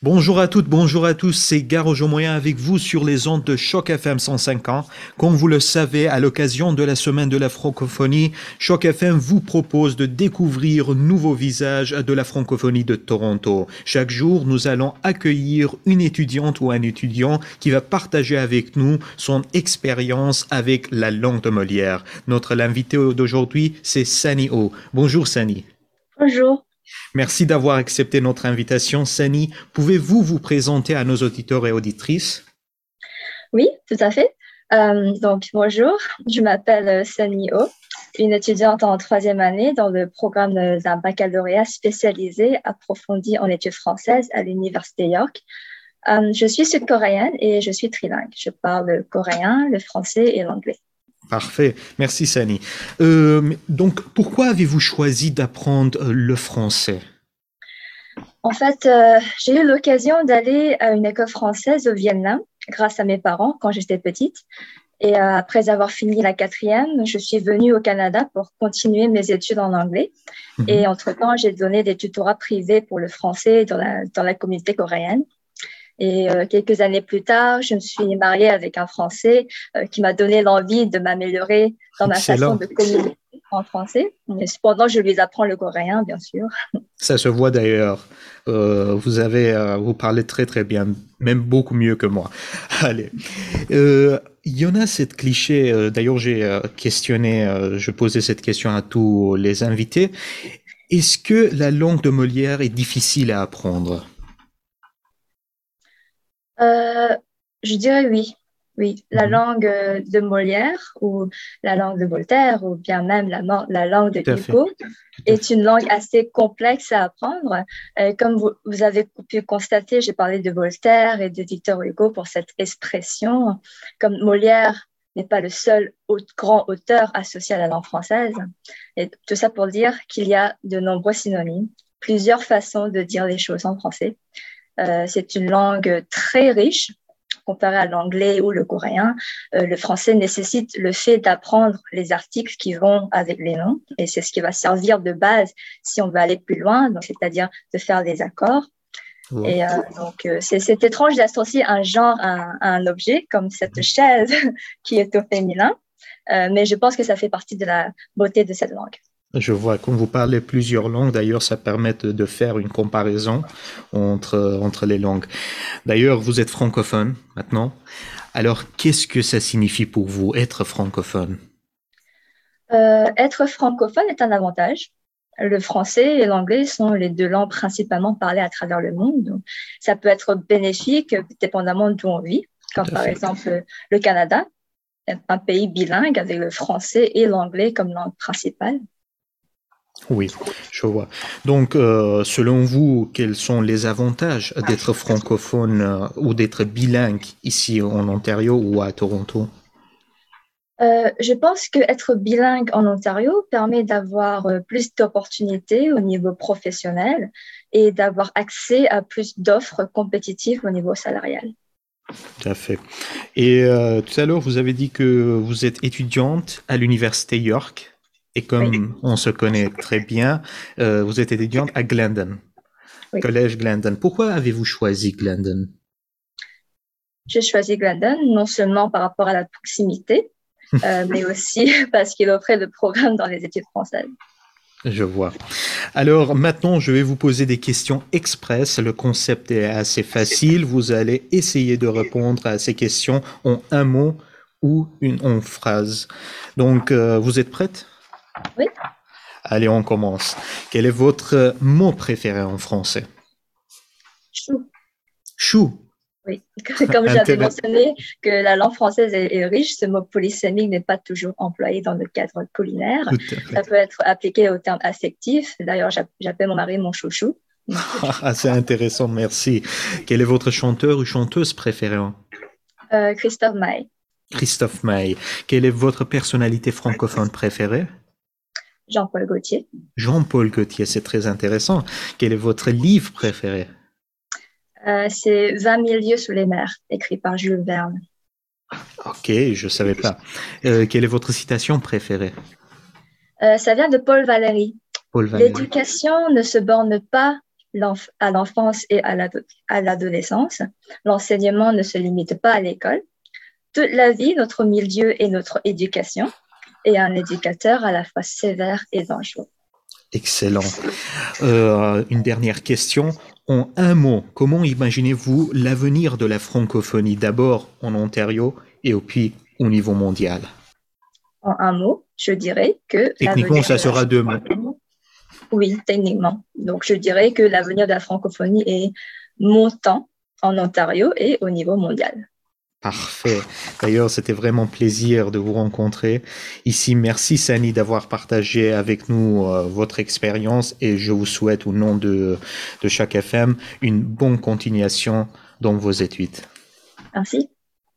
Bonjour à toutes, bonjour à tous, c'est Garo Moyen avec vous sur les ondes de Choc FM 105 ans. Comme vous le savez, à l'occasion de la semaine de la francophonie, Choc FM vous propose de découvrir nouveaux visages de la francophonie de Toronto. Chaque jour, nous allons accueillir une étudiante ou un étudiant qui va partager avec nous son expérience avec la langue de Molière. Notre invité d'aujourd'hui, c'est Sani O. Bonjour Sani. Bonjour. Merci d'avoir accepté notre invitation. Sani, pouvez-vous vous présenter à nos auditeurs et auditrices? Oui, tout à fait. Euh, donc, bonjour, je m'appelle euh, Sani O, une étudiante en troisième année dans le programme d'un baccalauréat spécialisé approfondi en études françaises à l'Université York. Euh, je suis sud-coréenne et je suis trilingue. Je parle le coréen, le français et l'anglais. Parfait. Merci, Sani. Euh, donc, pourquoi avez-vous choisi d'apprendre euh, le français? En fait, euh, j'ai eu l'occasion d'aller à une école française au Vietnam grâce à mes parents quand j'étais petite. Et après avoir fini la quatrième, je suis venue au Canada pour continuer mes études en anglais. Mhm. Et entre-temps, j'ai donné des tutorats privés pour le français dans la, dans la communauté coréenne. Et euh, quelques années plus tard, je me suis mariée avec un Français euh, qui m'a donné l'envie de m'améliorer dans ma façon de communiquer en français. Mais cependant, je lui apprends le coréen, bien sûr. Ça se voit d'ailleurs. Euh, vous avez, euh, vous parlez très très bien, même beaucoup mieux que moi. Allez. Euh, il y en a cette cliché. euh, D'ailleurs, j'ai questionné, euh, je posais cette question à tous les invités. Est-ce que la langue de Molière est difficile à apprendre? Euh, je dirais oui. Oui, la mhm. langue euh, de Molière ou la langue de Voltaire ou bien même la, la langue de Hugo est une langue assez complexe à apprendre. Euh, comme vous, vous, avez pu constater, j'ai parlé de Voltaire et de Victor Hugo pour cette expression. Comme Molière n'est pas le seul grand auteur associé à la langue française. Et tout ça pour dire qu'il y a de nombreux synonymes, plusieurs façons de dire les choses en français. Euh, c'est une langue très riche comparé à l'anglais ou le coréen. Euh, le français nécessite le fait d'apprendre les articles qui vont avec les noms et c'est ce qui va servir de base si on veut aller plus loin, c'est-à-dire de faire des accords. Et euh, donc, c'est étrange d'associer un genre à, un objet comme cette chaise qui est au féminin, mais je pense que ça fait partie de la beauté de cette langue. Je vois, comme vous parlez plusieurs langues, d'ailleurs, ça permet de faire une comparaison entre, entre les langues. D'ailleurs, vous êtes francophone maintenant. Alors, qu'est-ce que ça signifie pour vous, être francophone? Euh, Être francophone est un avantage. Le français et l'anglais sont les deux langues principalement parlées à travers le monde. Donc, ça peut être bénéfique dépendamment d'où on vit, comme par exemple le Canada, un pays bilingue avec le français et l'anglais comme langue principale. Oui, je vois. Donc, euh, selon vous, quels sont les avantages d'être francophone euh, ou d'être bilingue ici en Ontario ou à Toronto? Euh, Je pense qu'être bilingue en Ontario permet d'avoir plus d'opportunités au niveau professionnel et d'avoir accès à plus d'offres compétitives au niveau salarial. Tout à fait. Et tout à l'heure, vous avez dit que vous êtes étudiante à l'Université York. Et comme on se connaît très bien, euh, vous êtes étudiante à Glendon, collège Glendon. Pourquoi avez-vous choisi Glendon? J'ai choisi Glendon non seulement par rapport à la proximité, euh, mais aussi parce qu'il offrait le programme dans les études françaises. Je vois. Alors maintenant, je vais vous poser des questions express. Le concept est assez facile. Vous allez essayer de répondre à ces questions en un mot ou une en phrase. Donc, euh, vous êtes prête? Oui. Allez, on commence. Quel est votre mot préféré en français? Chou. Chou. Oui, comme j'avais mentionné que la langue française est, riche, ce mot polysémique n'est pas toujours employé dans le cadre culinaire. Ça peut être appliqué au terme affectif. D'ailleurs, j'appelle mon mari mon chouchou. C'est intéressant, merci. Quel est votre chanteur ou chanteuse préférée? Euh, Christophe Maé. Christophe Maé. Quelle est votre personnalité francophone préférée? Jean-Paul Gaultier. Jean-Paul Gaultier, c'est très intéressant. Quel est votre livre préféré? Euh, C'est 20 000 lieues sous les mers, écrit par Jules Verne. Ok, je ne savais pas. Euh, quelle est votre citation préférée? Euh, Ça vient de Paul Valéry. Paul Valéry. L'éducation ne se borne pas à l'enfance et à l'adolescence. L'enseignement ne se limite pas à l'école. Toute la vie, notre milieu et notre éducation, et un éducateur à la fois sévère et dangereux. Excellent. Euh, une dernière question. En un mot, comment imaginez-vous l'avenir de la francophonie d'abord en Ontario et puis au niveau mondial? En un mot, je dirais que... Techniquement, ça sera deux mots. Oui, techniquement. Donc, je dirais que l'avenir de la francophonie est montant en Ontario et au niveau mondial. Parfait. D'ailleurs, c'était vraiment plaisir de vous rencontrer ici. Merci Sani d'avoir partagé avec nous euh, votre expérience et je vous souhaite au nom de, de chaque FM une bonne continuation dans vos études. Merci.